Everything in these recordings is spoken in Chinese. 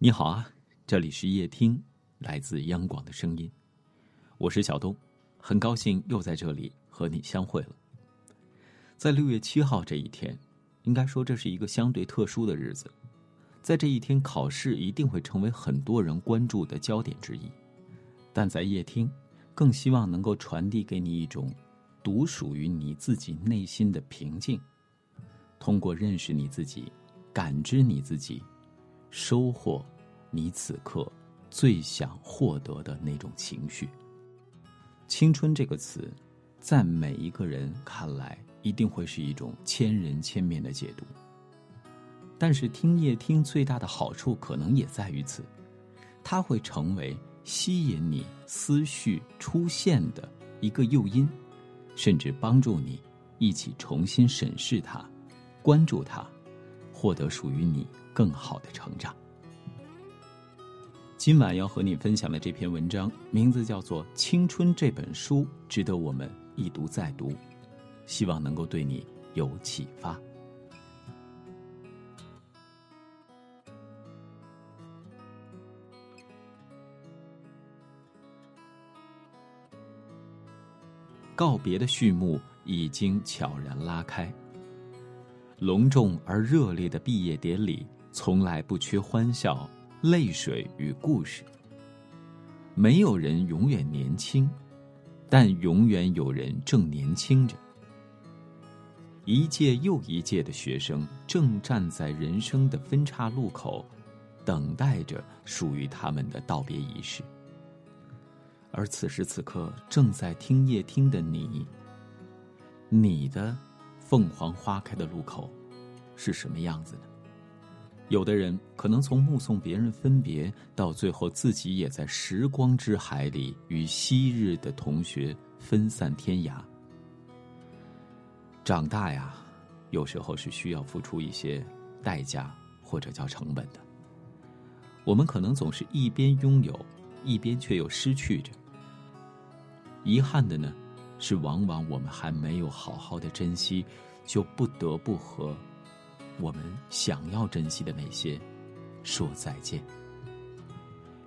你好啊，这里是夜听，来自央广的声音，我是小东，很高兴又在这里和你相会了。在六月七号这一天，应该说这是一个相对特殊的日子，在这一天，考试一定会成为很多人关注的焦点之一。但在夜听，更希望能够传递给你一种独属于你自己内心的平静，通过认识你自己，感知你自己。收获你此刻最想获得的那种情绪。青春这个词，在每一个人看来，一定会是一种千人千面的解读。但是听夜听最大的好处，可能也在于此，它会成为吸引你思绪出现的一个诱因，甚至帮助你一起重新审视它，关注它，获得属于你。更好的成长。今晚要和你分享的这篇文章，名字叫做《青春这本书》，值得我们一读再读，希望能够对你有启发。告别的序幕已经悄然拉开，隆重而热烈的毕业典礼。从来不缺欢笑、泪水与故事。没有人永远年轻，但永远有人正年轻着。一届又一届的学生正站在人生的分岔路口，等待着属于他们的道别仪式。而此时此刻正在听夜听的你，你的凤凰花开的路口是什么样子呢？有的人可能从目送别人分别，到最后自己也在时光之海里与昔日的同学分散天涯。长大呀，有时候是需要付出一些代价或者叫成本的。我们可能总是一边拥有，一边却又失去着。遗憾的呢，是往往我们还没有好好的珍惜，就不得不和。我们想要珍惜的那些，说再见。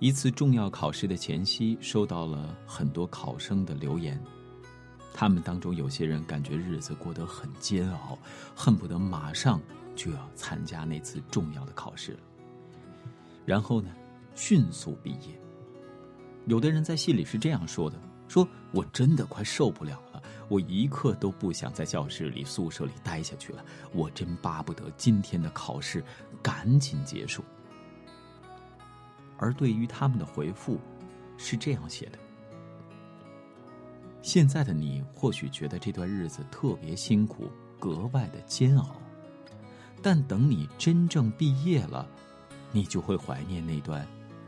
一次重要考试的前夕，收到了很多考生的留言，他们当中有些人感觉日子过得很煎熬，恨不得马上就要参加那次重要的考试了。然后呢，迅速毕业。有的人在信里是这样说的：“说我真的快受不了。”我一刻都不想在教室里、宿舍里待下去了。我真巴不得今天的考试赶紧结束。而对于他们的回复，是这样写的：现在的你或许觉得这段日子特别辛苦，格外的煎熬，但等你真正毕业了，你就会怀念那段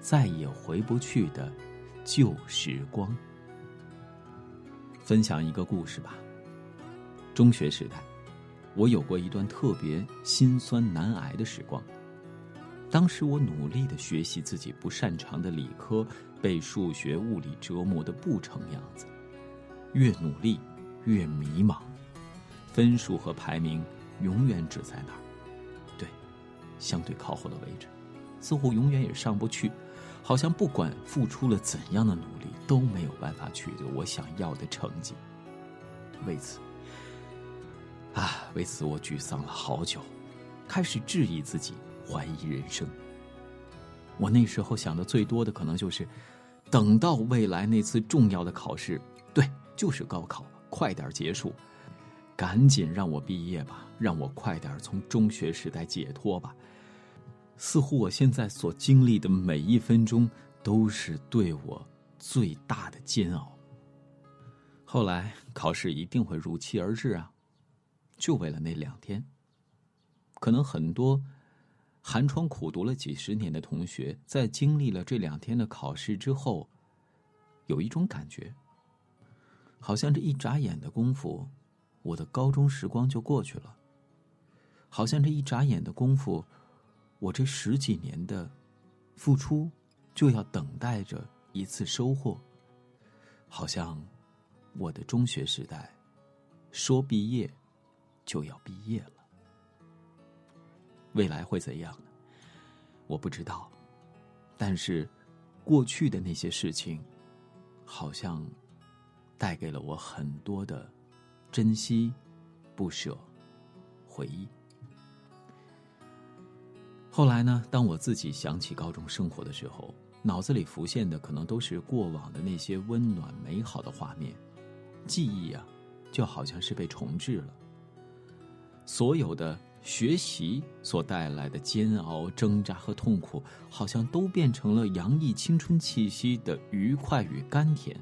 再也回不去的旧时光。分享一个故事吧。中学时代，我有过一段特别心酸难挨的时光。当时我努力的学习自己不擅长的理科，被数学、物理折磨的不成样子。越努力越迷茫，分数和排名永远只在那儿，对，相对靠后的位置，似乎永远也上不去。好像不管付出了怎样的努力，都没有办法取得我想要的成绩。为此，啊，为此我沮丧了好久，开始质疑自己，怀疑人生。我那时候想的最多的，可能就是，等到未来那次重要的考试，对，就是高考，快点结束，赶紧让我毕业吧，让我快点从中学时代解脱吧。似乎我现在所经历的每一分钟都是对我最大的煎熬。后来考试一定会如期而至啊，就为了那两天。可能很多寒窗苦读了几十年的同学，在经历了这两天的考试之后，有一种感觉，好像这一眨眼的功夫，我的高中时光就过去了。好像这一眨眼的功夫。我这十几年的付出，就要等待着一次收获。好像我的中学时代，说毕业就要毕业了。未来会怎样呢？我不知道，但是过去的那些事情，好像带给了我很多的珍惜、不舍、回忆。后来呢，当我自己想起高中生活的时候，脑子里浮现的可能都是过往的那些温暖美好的画面，记忆啊，就好像是被重置了。所有的学习所带来的煎熬、挣扎和痛苦，好像都变成了洋溢青春气息的愉快与甘甜。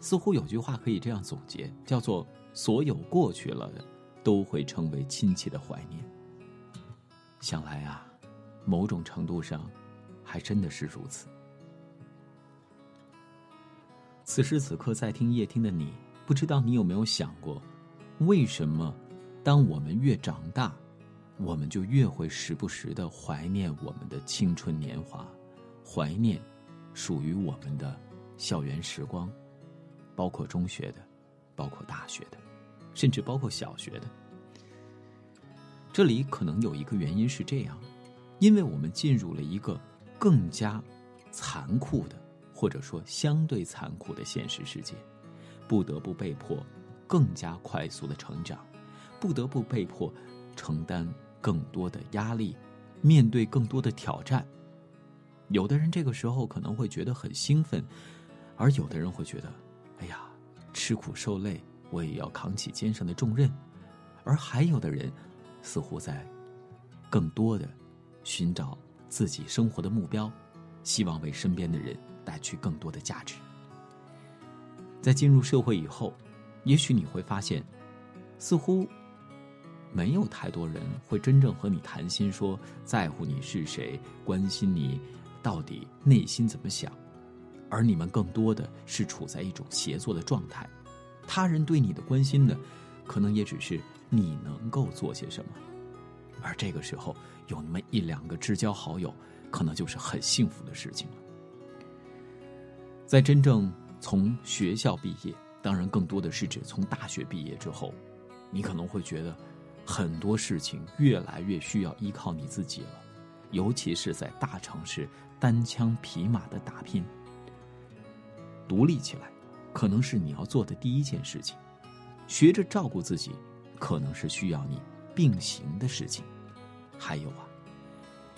似乎有句话可以这样总结，叫做“所有过去了的，都会成为亲切的怀念”。想来啊，某种程度上，还真的是如此。此时此刻在听夜听的你，不知道你有没有想过，为什么？当我们越长大，我们就越会时不时的怀念我们的青春年华，怀念属于我们的校园时光，包括中学的，包括大学的，甚至包括小学的。这里可能有一个原因是这样的，因为我们进入了一个更加残酷的，或者说相对残酷的现实世界，不得不被迫更加快速的成长。不得不被迫承担更多的压力，面对更多的挑战。有的人这个时候可能会觉得很兴奋，而有的人会觉得：“哎呀，吃苦受累，我也要扛起肩上的重任。”而还有的人似乎在更多的寻找自己生活的目标，希望为身边的人带去更多的价值。在进入社会以后，也许你会发现，似乎。没有太多人会真正和你谈心，说在乎你是谁，关心你到底内心怎么想，而你们更多的是处在一种协作的状态。他人对你的关心呢，可能也只是你能够做些什么，而这个时候有那么一两个知交好友，可能就是很幸福的事情了。在真正从学校毕业，当然更多的是指从大学毕业之后，你可能会觉得。很多事情越来越需要依靠你自己了，尤其是在大城市单枪匹马的打拼。独立起来，可能是你要做的第一件事情；学着照顾自己，可能是需要你并行的事情。还有啊，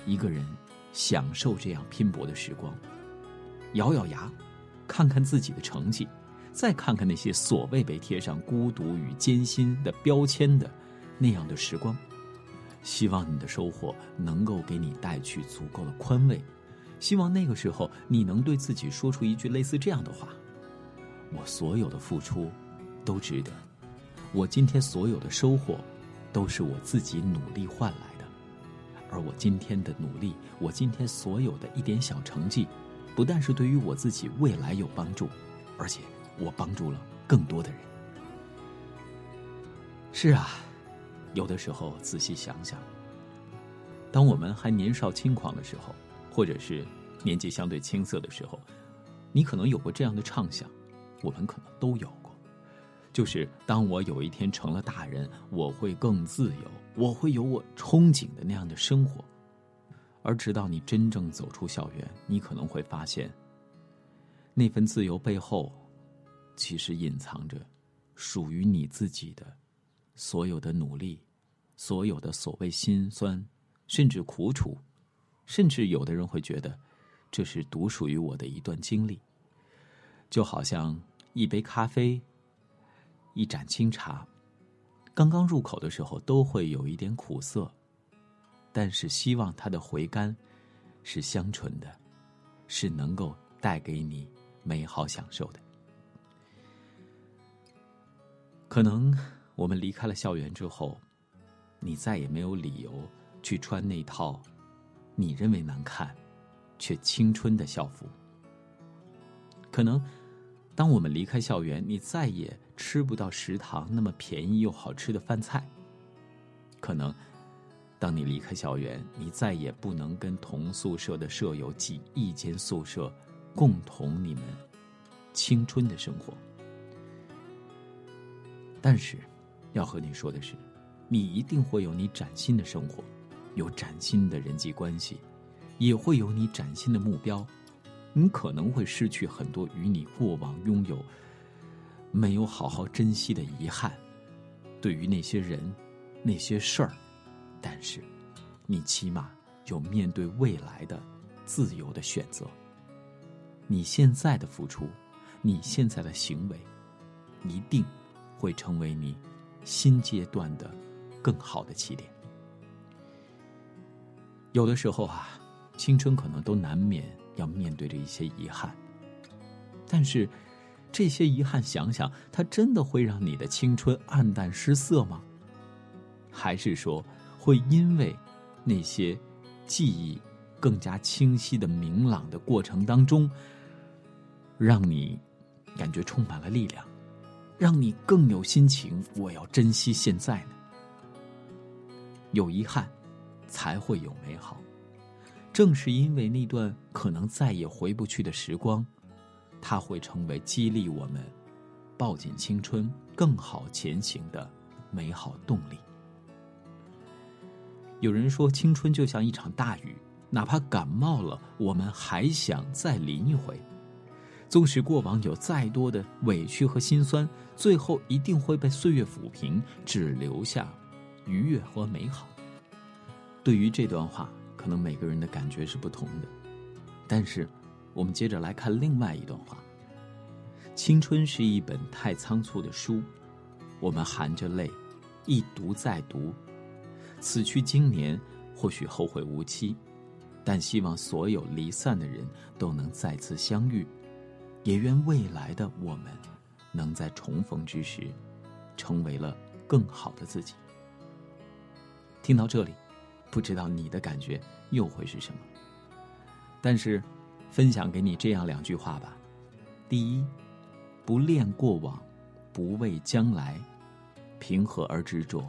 一个人享受这样拼搏的时光，咬咬牙，看看自己的成绩，再看看那些所谓被贴上孤独与艰辛的标签的。那样的时光，希望你的收获能够给你带去足够的宽慰。希望那个时候你能对自己说出一句类似这样的话：“我所有的付出都值得，我今天所有的收获都是我自己努力换来的。而我今天的努力，我今天所有的一点小成绩，不但是对于我自己未来有帮助，而且我帮助了更多的人。”是啊。有的时候仔细想想，当我们还年少轻狂的时候，或者是年纪相对青涩的时候，你可能有过这样的畅想，我们可能都有，就是当我有一天成了大人，我会更自由，我会有我憧憬的那样的生活。而直到你真正走出校园，你可能会发现，那份自由背后，其实隐藏着属于你自己的所有的努力。所有的所谓心酸，甚至苦楚，甚至有的人会觉得，这是独属于我的一段经历。就好像一杯咖啡，一盏清茶，刚刚入口的时候都会有一点苦涩，但是希望它的回甘是香醇的，是能够带给你美好享受的。可能我们离开了校园之后。你再也没有理由去穿那套你认为难看却青春的校服。可能，当我们离开校园，你再也吃不到食堂那么便宜又好吃的饭菜。可能，当你离开校园，你再也不能跟同宿舍的舍友挤一间宿舍，共同你们青春的生活。但是，要和你说的是。你一定会有你崭新的生活，有崭新的人际关系，也会有你崭新的目标，你可能会失去很多与你过往拥有没有好好珍惜的遗憾。对于那些人、那些事儿，但是你起码有面对未来的自由的选择。你现在的付出，你现在的行为，一定会成为你新阶段的更好的起点。有的时候啊，青春可能都难免要面对着一些遗憾，但是这些遗憾，想想它真的会让你的青春黯淡失色吗？还是说会因为那些记忆更加清晰的明朗的过程当中？让你感觉充满了力量，让你更有心情。我要珍惜现在呢。有遗憾，才会有美好。正是因为那段可能再也回不去的时光，它会成为激励我们抱紧青春、更好前行的美好动力。有人说，青春就像一场大雨，哪怕感冒了，我们还想再淋一回。纵使过往有再多的委屈和心酸，最后一定会被岁月抚平，只留下愉悦和美好。对于这段话，可能每个人的感觉是不同的。但是，我们接着来看另外一段话：青春是一本太仓促的书，我们含着泪，一读再读。此去经年，或许后会无期，但希望所有离散的人都能再次相遇。也愿未来的我们，能在重逢之时，成为了更好的自己。听到这里，不知道你的感觉又会是什么？但是，分享给你这样两句话吧：第一，不恋过往，不畏将来，平和而执着，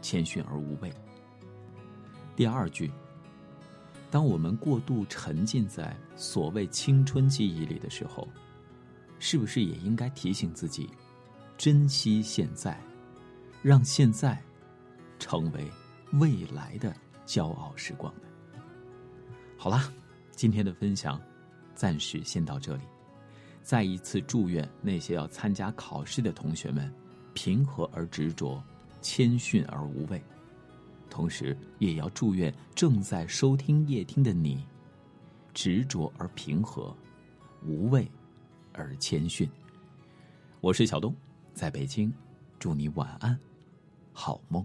谦逊而无畏。第二句，当我们过度沉浸在所谓青春记忆里的时候。是不是也应该提醒自己，珍惜现在，让现在成为未来的骄傲时光呢？好啦，今天的分享暂时先到这里。再一次祝愿那些要参加考试的同学们平和而执着，谦逊而无畏。同时，也要祝愿正在收听夜听的你，执着而平和，无畏。而谦逊。我是小东，在北京，祝你晚安，好梦。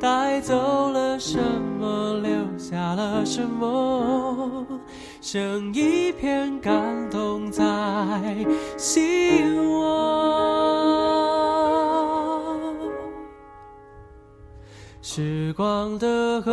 带走了什么，留下了什么？剩一片感动在心窝。时光的河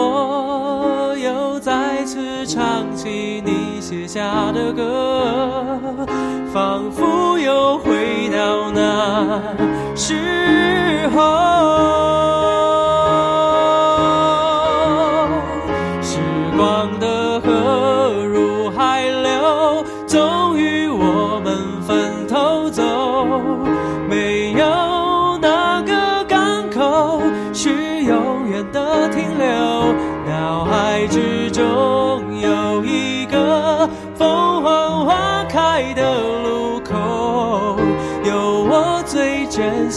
下的歌仿佛又回到那时候。时光的河入海流终于我们分头走。没有哪个港口是永远的停留。脑海之中